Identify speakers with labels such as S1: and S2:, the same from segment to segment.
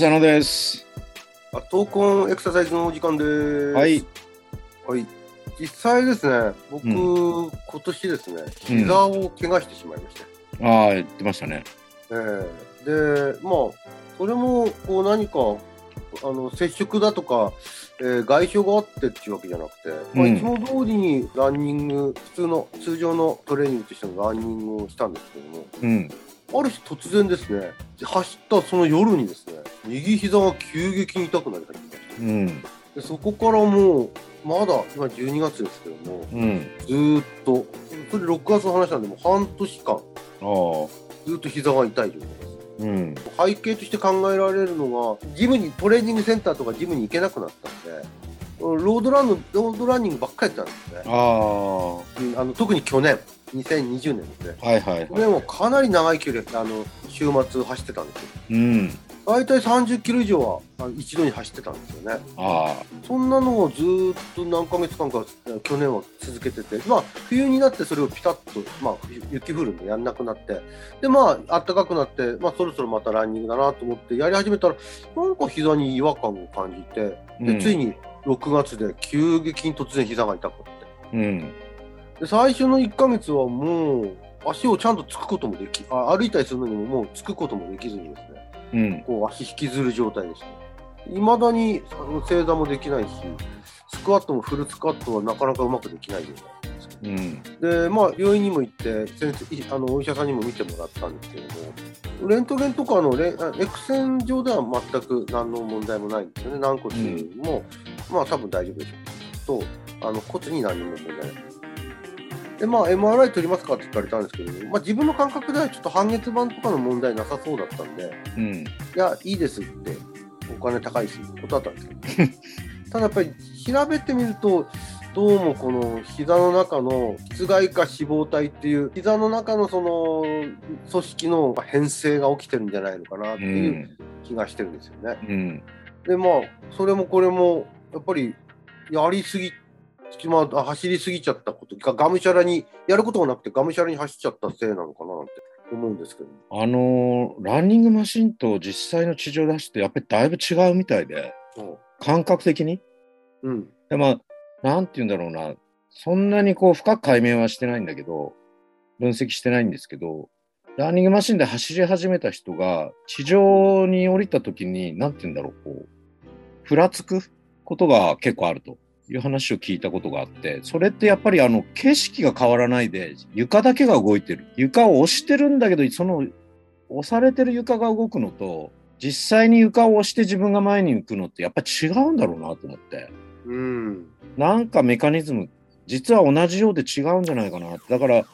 S1: 浅野です。
S2: あ、闘魂エクササイズのお時間です。
S1: はい。
S2: はい。実際ですね、僕、
S1: う
S2: 今年ですね、膝を怪我してしまいました。
S1: ああ、言ってましたね。
S2: ええで、まあ、それも、こう何か、あの、接触だとか、えー外傷があってっていうわけじゃなくて、まあ、
S1: うん
S2: いつも通りにランニング、普通の、通常のトレーニングとしてのランニングをしたんですけども、
S1: うん。
S2: ある日突然ですね、走ったその夜にですね、右膝が急激に痛くなり始めました。
S1: うん。
S2: でそこからもう、まだ今12月ですけども、
S1: うん。
S2: ずーっと、それ6月の話なんで、もう半年間。ずーっと膝が痛い状態です。
S1: うん。
S2: 背景として考えられるのが、ジムに、トレーニングセンターとかジムに行けなくなったんで、ロードランの、ロードランニングばっかりやってたんですね。
S1: ああ
S2: の特に去年、2020年ですね。
S1: いはいはい。
S2: 去年はかなり長い距離、あの、週末走ってたんですよ。
S1: うん。
S2: 大体30キロ以上は一度に走ってたんですよね。
S1: あ
S2: そんなのをずーっと何ヶ月間かえ去年は続けてて、まあ冬になってそれをピタッと、まあ冬雪降るんでやんなくなって、でまあ暖かくなって、まあそろそろまたランニングだなと思ってやり始めたら、なんか膝に違和感を感じて、
S1: あ。
S2: で、ついに6月で急激に突然膝が痛くなって。
S1: うん。
S2: で最初の1ヶ月はもう足をちゃんとつくこともでき、あ歩いたりするのにももうつくこともできずにですね、
S1: うん。
S2: こう足引きずる状態でした。いまだに正座もできないし、スクワットもフルスクワットはなかなかうまくできない状態なんですけ
S1: うん。
S2: ど。で、まあ、病院にも行って、先生いあのお医者さんにも見てもらったんですけども、レントゲンとかのレあ X 線上では全く何の問題もないんですよね。軟骨も、まあ多分大丈夫でしょう。と、あの骨に何も問題ない。で、まあ、MRI 取りますかって聞かれたんですけど、まあ、自分の感覚ではちょっと半月板とかの問題なさそうだったんで、
S1: うん。
S2: いや、いいですって、お金高いし、断ったんですけど、ただやっぱり調べてみると、どうもこの膝の中の室外化脂肪体っていう、膝の中のその組織の変性が起きてるんじゃないのかなって
S1: う。
S2: いうん気がしてるんですよね。
S1: うん。
S2: で、まあ、それもこれも、やっぱりやりすぎ、まあ、走りすぎちゃったことが、がむしゃらに、やることがなくて、がむしゃらに走っちゃったせいなのかななんて思うんですけど。
S1: あのーランニングマシンと実際の地上で走ってやっぱりだいぶ違うみたいで、感覚的に？
S2: うん。
S1: でまあ、なんて言うんだろうな。そんなにこう深く解明はしてないんだけど、分析してないんですけど、ランニングマシンで走り始めた人が地上に降りた時に、なんて言うんだろう、こう、ふらつくことが結構あるという話を聞いたことがあって、それってやっぱりあの景色が変わらないで床だけが動いてる。床を押してるんだけど、その押されてる床が動くのと、実際に床を押して自分が前に行くのってやっぱり違うんだろうなと思って。
S2: うん。
S1: なんかメカニズム、実は同じようで違うんじゃないかな。だから、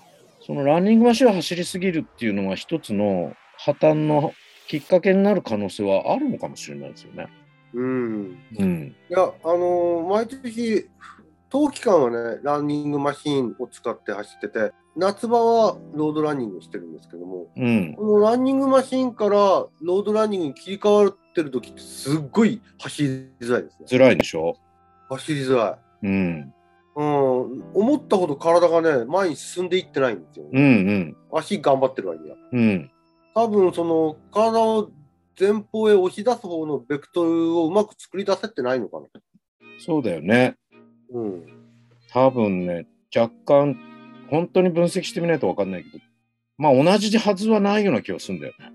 S1: そのランニングマシンを走りすぎるっていうのは一つの破綻のきっかけになる可能性はあるのかもしれないですよね。
S2: うん。
S1: うん。
S2: いや、あのー毎年、冬期間はね、ランニングマシーンを使って走ってて、夏場はロードランニングをしてるんですけども、
S1: うん。
S2: このランニングマシーンからロードランニングに切り替わってる時ってすっごい走りづらいですね。
S1: 辛いでしょ？
S2: 走りづらい。
S1: うん。
S2: うん、思ったほど体がね、前に進んでいってないんですよ、
S1: うんうん。
S2: 足頑張ってる割には。
S1: うん。
S2: 多分、その、体を前方へ押し出す方のベクトルをうまく作り出せてないのかな。
S1: そうだよね。
S2: うん。
S1: 多分ね、若干、本当に分析してみないと分かんないけど、まあ同じはずはないような気がするんだよね。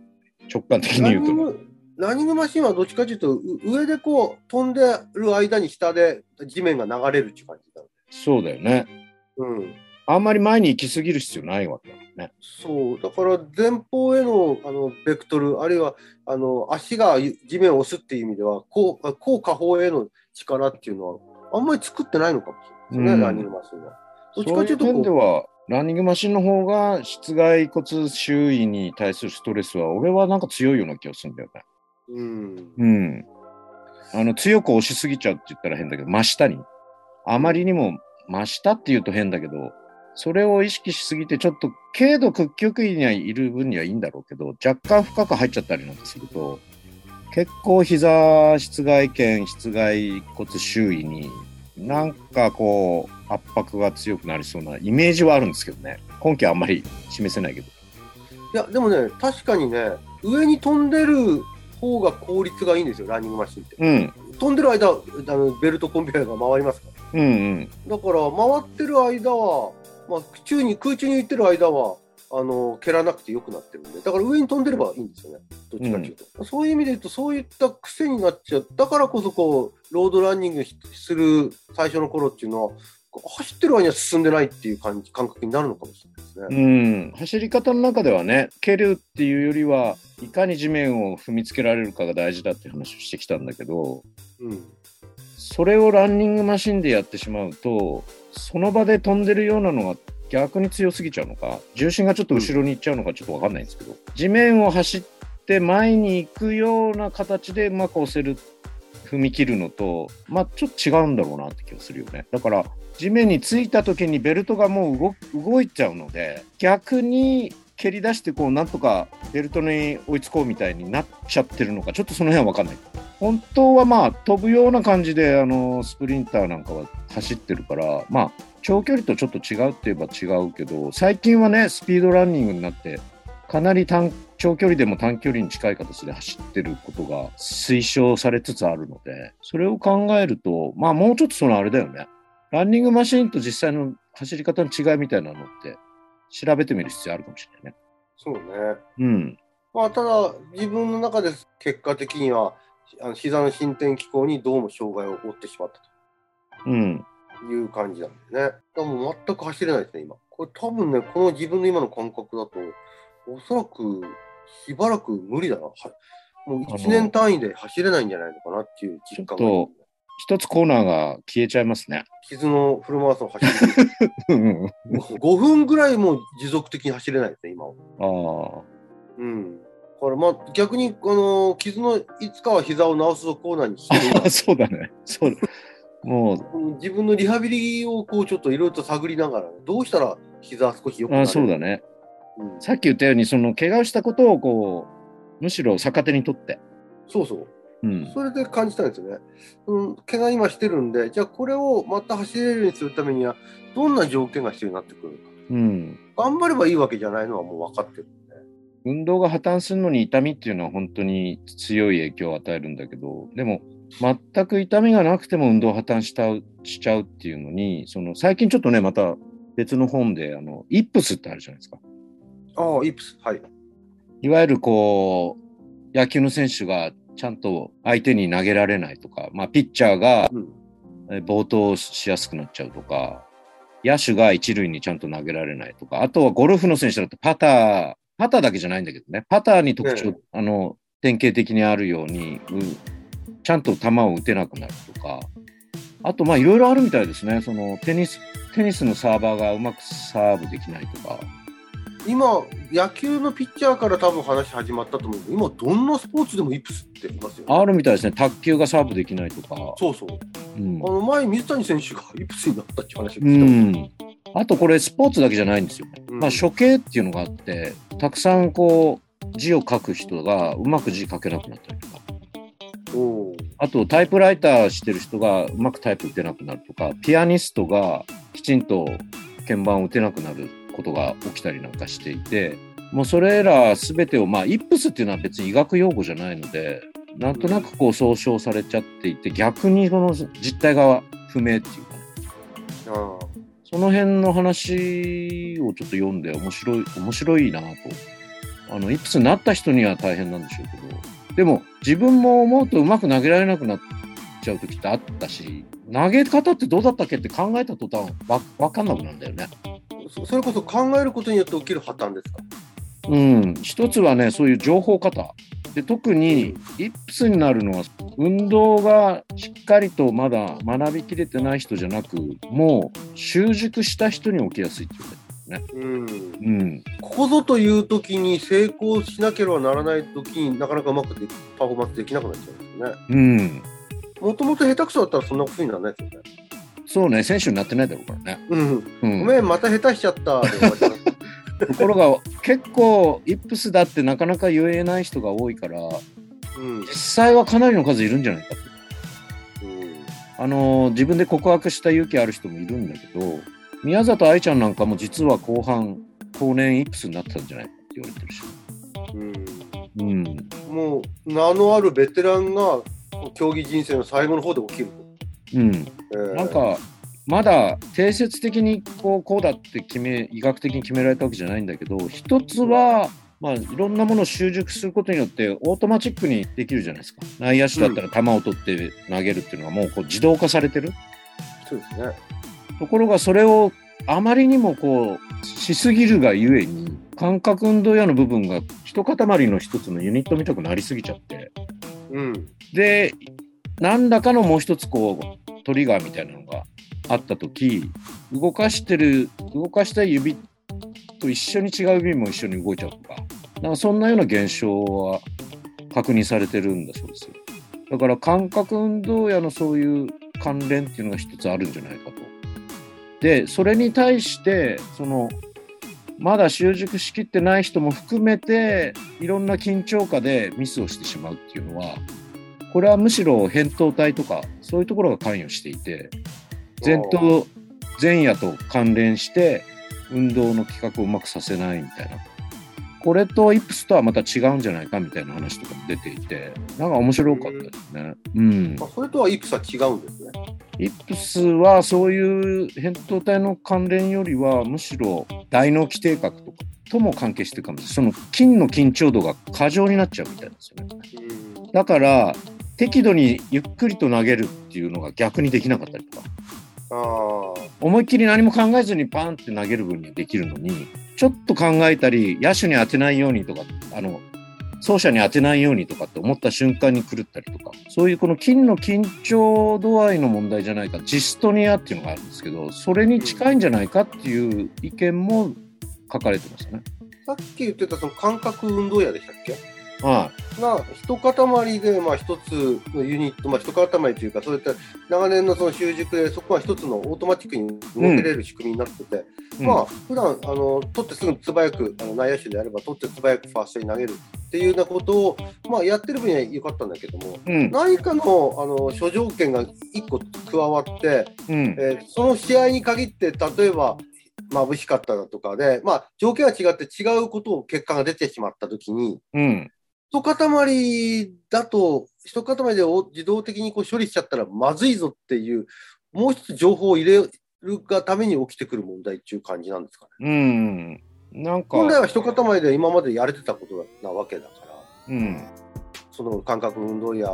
S1: 直感的に
S2: ラ
S1: 言うと。
S2: ランニングマシンはどっちかというと、う上でこう飛んでる間に下で地面が流れるっていう感じだ。
S1: そうだよね。
S2: うん。
S1: あんまり前に行き過ぎる必要ないわけだもんね。
S2: そう。だから前方へのあのベクトル、あるいはあの足が地面を押すっていう意味では、こう、こう下方への力っていうのは、あんまり作ってないのかもしれないですね、
S1: うん
S2: ランニングマシンは。どっち
S1: そういう
S2: かというとこう
S1: 点では、ランニングマシンの方が室外骨周囲に対するストレスは、俺はなんか強いような気がするんだよね。
S2: うん。
S1: うん。あの、強く押しすぎちゃうって言ったら変だけど、真下に。あまりにも真下って言うと変だけど、それを意識しすぎて、ちょっと軽度屈曲位にはいる分にはいいんだろうけど、若干深く入っちゃったりなんかすると、結構膝室外腱室外骨周囲になんかこう圧迫が強くなりそうなイメージはあるんですけどね根拠はあんまり示せないけど
S2: いや、でもね、確かにね、上に飛んでる方が効率がいいんですよ、ランニングマシンって。
S1: うん
S2: 飛んでる間、あのベルトコンベヤーが回りますから。
S1: うんうん
S2: だから、回ってる間は、まあ、宙に、空中に浮いてる間は、あの、蹴らなくてよくなってるんで、だから上に飛んでればいいんですよね。どっちかっていうと。そういう意味で言うと、そういった癖になっちゃう。だからこそ、こう、ロードランニングする最初の頃っていうのは、走ってる間には進んでないっていう感じ感覚になるのかもしれないですね。
S1: うん、走り方の中ではね蹴るっていうよりはいかに地面を踏みつけられるかが大事だっていう話をしてきたんだけど
S2: うん。
S1: それをランニングマシンでやってしまうとその場で飛んでるようなのが逆に強すぎちゃうのか重心がちょっと後ろに行っちゃうのかちょっと分かんないんですけど、地面を走って前に行くような形でうまく押せる踏み切るのとまあちょっと違うんだろうなって気がするよね。だから地面についた時にベルトがもう動いちゃうので逆に蹴り出してこうなんとかベルトに追いつこうみたいになっちゃってるのかちょっとその辺は分かんない。本当はまあ飛ぶような感じであのスプリンターなんかは走ってるからまあ長距離とちょっと違うって言えば違うけど最近はねスピードランニングになってかなり短長距離でも短距離に近い形で走ってることが推奨されつつあるのでそれを考えるとまあもうちょっとそのあれだよね。ランニングマシンと実際の走り方の違いみたいなのって調べてみる必要あるかもしれないね。
S2: そうね。
S1: うん。
S2: まあ、ただ、自分の中で結果的には、あの膝の伸展機構にどうも障害を負ってしまった
S1: うん。
S2: という感じなんだよね。でも全く走れないですね、今。これ多分ね、この自分の今の感覚だと、おそらくしばらく無理だな。はもう1年単位で走れないんじゃないのかなっていう実感が
S1: ちょっ一つコーナーが消えちゃいますね。
S2: 傷のフルマラソン走る。
S1: うん。
S2: 5分ぐらいも持続的に走れないですね、今は。
S1: ああ。
S2: うん。だからまあ逆に、あの傷のいつかは膝を治すぞコーナーにして
S1: そうだね。そうだ。もう、
S2: 自分のリハビリをこうちょっといろいろと探りながら、どうしたら膝少し良くなる
S1: あそうだね。
S2: うん
S1: さっき言ったように、その怪我をしたことをこう、むしろ逆手にとって。
S2: そうそう。
S1: うん。
S2: それで感じたんですよね。うん、怪我今してるんで、じゃあこれをまた走れるようにするためには、どんな条件が必要になってくる。
S1: うん。
S2: 頑張ればいいわけじゃないのはもう分かってるんで。
S1: 運動が破綻するのに痛みっていうのは本当に強い影響を与えるんだけど、でも、全く痛みがなくても運動破綻したうしちゃうっていうのに、その最近ちょっとね、また別の本で、あの、イップスってあるじゃないですか。
S2: ああ、イプス。はい。
S1: いわゆるこう、野球の選手がちゃんと相手に投げられないとか、まあ、ピッチャーが暴投しやすくなっちゃうとか、野手が一塁にちゃんと投げられないとか、あとはゴルフの選手だとパター、パターだけじゃないんだけどね、パターに特徴、
S2: え。
S1: あの、典型的にあるように、うん。ちゃんと球を打てなくなるとか、あと、まあ、いろいろあるみたいですね。その、テニス、テニスのサーバーがうまくサーブできないとか、
S2: 今、野球のピッチャーから多分話始まったと思うけど、今、どんなスポーツでもイプスってますよ、ね。
S1: あるみたいですね。卓球がサーブできないとか。
S2: そうそう。
S1: うん
S2: あの前、水谷選手がイプスになったって話を
S1: う
S2: 聞いたもん。
S1: ん。あとこれスポーツだけじゃないんですよね。
S2: うん
S1: まあ処刑っていうのがあって、たくさんこう字を書く人がうまく字書けなくなったりとか、
S2: おー
S1: あとタイプライターしてる人がうまくタイプ打てなくなるとか、ピアニストがきちんと鍵盤を打てなくなることが起きたりなんかしていて、もうそれらすべてを、まあ、イップスっていうのは別に医学用語じゃないので、なんとなくこう総称されちゃっていて、逆にその実態が不明っていうかね、その辺の話をちょっと読んで面白い、面白いなと。あの、イプスになった人には大変なんでしょうけど、でも自分も思うとうまく投げられなくなっちゃう時ってあったし、投げ方ってどうだったっけって考えた途端わわかんなくなるんだよね。
S2: そそれこそ考えることによって起きる破綻ですか？
S1: うん。一つはね、そういう情報型。で、特にイプスになるのは、運動がしっかりとまだ学びきれてない人じゃなく、もう習熟した人に起きやすいっていうね。
S2: うん。
S1: うん。
S2: ここぞという時に成功しなければならない時になかなかうまくでパフォーマンスできなくなっちゃうんですよね。
S1: うん。
S2: もともと下手くそだったらそんなことにならないですよね。
S1: そうね、選手になってないだろうからね。
S2: うん。
S1: うん、
S2: ごめん、また下手しちゃったで終わります。
S1: ところが、結構、イップスだってなかなか言えない人が多いから、
S2: うん。
S1: 実際はかなりの数いるんじゃないかと。
S2: うん。
S1: あの自分で告白した勇気ある人もいるんだけど、宮里藍ちゃんなんかも実は後半、後年イップスになってたんじゃないかって言われてるし。
S2: うん。
S1: うん。
S2: もう、名のあるベテランが、競技人生の最後の方で起きると。
S1: うん。
S2: えー
S1: なんか、まだ定説的にこうこうだって決め、医学的に決められたわけじゃないんだけど、一つは、まあ、いろんなものを習熟することによって、オートマチックにできるじゃないですか。内野手だったら球を取って投げるっていうのがもうこう自動化されてる。
S2: そうですね。
S1: ところがそれをあまりにもこうしすぎるがゆえに感覚運動やの部分が一塊の一つのユニットみたくなりすぎちゃって
S2: うん。
S1: で何らかのもう一つこうトリガーみたいなのがあった時動かしてる動かしたい指と一緒に違う指も一緒に動いちゃうとかなんかそんなような現象は確認されてるんだそうですよだから感覚運動やのそういう関連っていうのが一つあるんじゃないかと。で、それに対して、その、まだ習熟しきってない人も含めて、いろんな緊張下でミスをしてしまうっていうのは、これはむしろ扁桃体とか、そういうところが関与していて、前頭前野と関連して、運動の企画をうまくさせないみたいな。これとイップスとはまた違うんじゃないかみたいな話とかも出ていて、なんか面白かったですね。うん。
S2: まあ、それとはイプスは違うんですね。
S1: イップスはそういう扁桃体の関連よりはむしろ大脳基底核とかとも関係してるかもしれない。その筋の緊張度が過剰になっちゃうみたいなんですよね。
S2: うん。
S1: だから適度にゆっくりと投げるっていうのが逆にできなかったりとか。
S2: ああ。
S1: 思いっきり何も考えずにパンって投げる分にはできるのに、ちょっと考えたり、野手に当てないようにとか、あの、走者に当てないようにとかって思った瞬間に狂ったりとか、そういうこの筋の緊張度合いの問題じゃないか、ジストニアっていうのがあるんですけど、それに近いんじゃないかっていう意見も書かれてますね。
S2: さっき言ってたその感覚運動やでしたっけ？
S1: は
S2: が一塊でまあ一つのユニット、まあ、一塊というか、そういった長年のその習熟で、そこは一つのオートマティックに動けれる仕組みになってて、
S1: い。
S2: まあ普段あの取ってすぐ素早くあの内野手であれば取って素早くファーストに投げるっていうようなことを、まあ、やってる分には良かったんだけども、
S1: うん、
S2: 何かのあの諸条件が一個加わって、
S1: うん、
S2: えーその試合に限って、例えば眩しかっただとかで、まあ、条件が違って違うことを結果が出てしまったときに、
S1: うん、
S2: 一塊だと、一塊で自動的にこう処理しちゃったらまずいぞっていう、もう一つ情報を入れるがために起きてくる問題っていう感じなんですかね。
S1: うん。なんか、
S2: 本来は一塊で今までやれてたことなわけだから、
S1: うん、
S2: その感覚運動や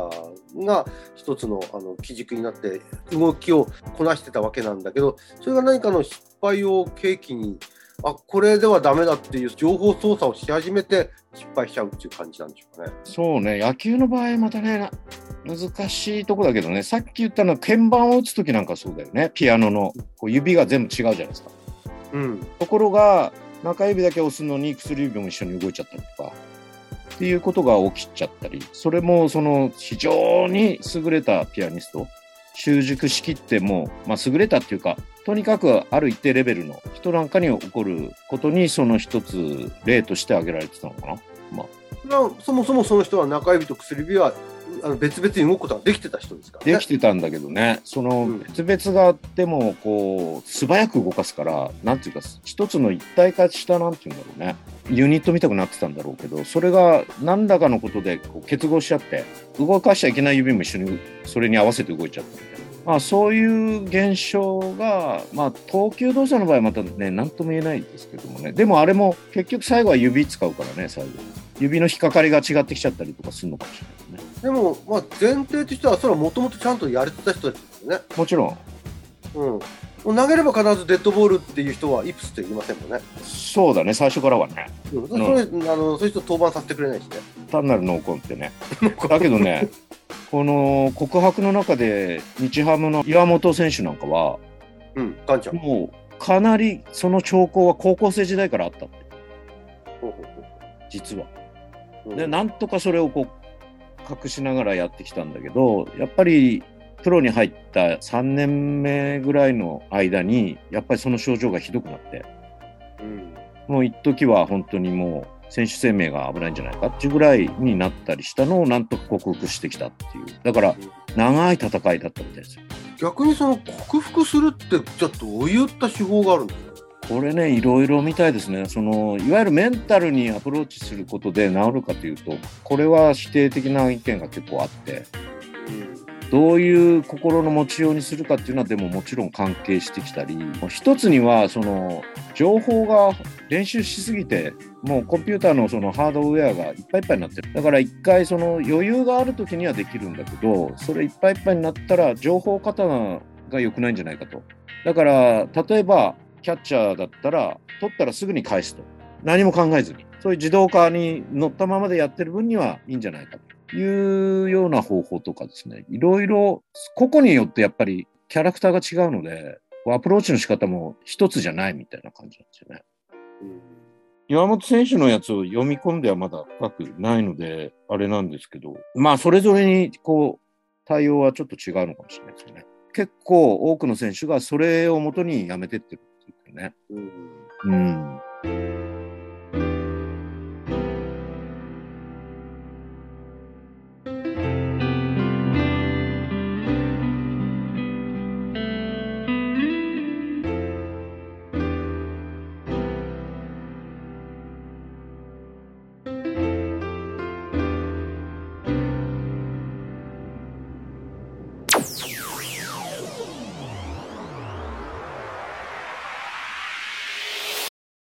S2: が一つのあの基軸になって動きをこなしてたわけなんだけど、それが何かの失敗を契機に、あこれではダメだっていう情報操作をし始めて失敗しちゃうっていう感じなんでしょうかね。
S1: そうね、野球の場合またね、な難しいとこだけどね、さっき言ったのは鍵盤を打つときなんかそうだよね、ピアノのこう指が全部違うじゃないですか。
S2: うん。
S1: ところが、中指だけ押すのに薬指も一緒に動いちゃったりとか、っていうことが起きちゃったり、それもその非常に優れたピアニスト、習熟しきっても、まあ、優れたっていうか、とにかくある一定レベルの人なんかに起こることに、その一つ例として挙げられてたのかな。まあ、
S2: そもそもその人は中指と薬指はあの別々に動くことができてた人ですからね。
S1: できてたんだけどね、その
S2: うん
S1: 別々があっても、こう、素早く動かすから、なんていうか、一つの一体化した、なんていうんだろうね、ユニット見たくなってたんだろうけど、それが何らかのことでこう結合しちゃって、動かしちゃいけない指も一緒にそれに合わせて動いちゃったみたいな。まあ、そういう現象が、まあ、投球動作の場合はまたね、なんとも言えないですけどもね。でもあれも結局最後は指使うからね、最後。指の引っかかりが違ってきちゃったりとかするのかもしれないですね。
S2: でも、まあ、前提としては、それはもともとちゃんとやれてた人たちですよね。
S1: もちろん、
S2: うん。もう投げれば必ずデッドボールっていう人はイプスって言いませんもんね。
S1: そうだね、最初からはね。
S2: うん、それ、あのそういう人登板させてくれないしね。
S1: 単なる濃紺ってね。だけどね、この告白の中で、日ハムの岩本選手なんかは、
S2: うん、ガンちゃん。
S1: もうかなりその兆候は高校生時代からあったって、
S2: ほうほうほ
S1: 実は。
S2: う
S1: で、なんとかそれをこう隠しながらやってきたんだけど、やっぱりプロに入った3年目ぐらいの間に、やっぱりその症状がひどくなって、
S2: うん。
S1: もう一時は本当にもう選手生命が危ないんじゃないかっていうぐらいになったりしたのをなんとか克服してきたっていう。だから、長い戦いだったみたいですよ。
S2: 逆にその克服するって、じゃあどういった手法があるんですか？
S1: これね、いろいろみたいですね。その、いわゆるメンタルにアプローチすることで治るかというと、これは否定的な意見が結構あって、どういう心の持ちようにするかっていうのはでももちろん関係してきたり、一つにはその情報が練習しすぎて、もうコンピューターのそのハードウェアがいっぱいいっぱいになってる。だから一回その余裕がある時にはできるんだけど、それいっぱいいっぱいになったら情報過多が良くないんじゃないかと。だから例えばキャッチャーだったら取ったらすぐに返すと。何も考えずに。そういう自動化に乗ったままでやってる分にはいいんじゃないかというような方法とかですね。いろいろ個々によってやっぱりキャラクターが違うので、アプローチの仕方も一つじゃないみたいな感じなんですよね。岩本選手のやつを読み込んではまだ深くないので、あれなんですけど、まあそれぞれにこう対応はちょっと違うのかもしれないですね。結構多くの選手がそれをもとにやめてってるね。
S2: うん
S1: うん。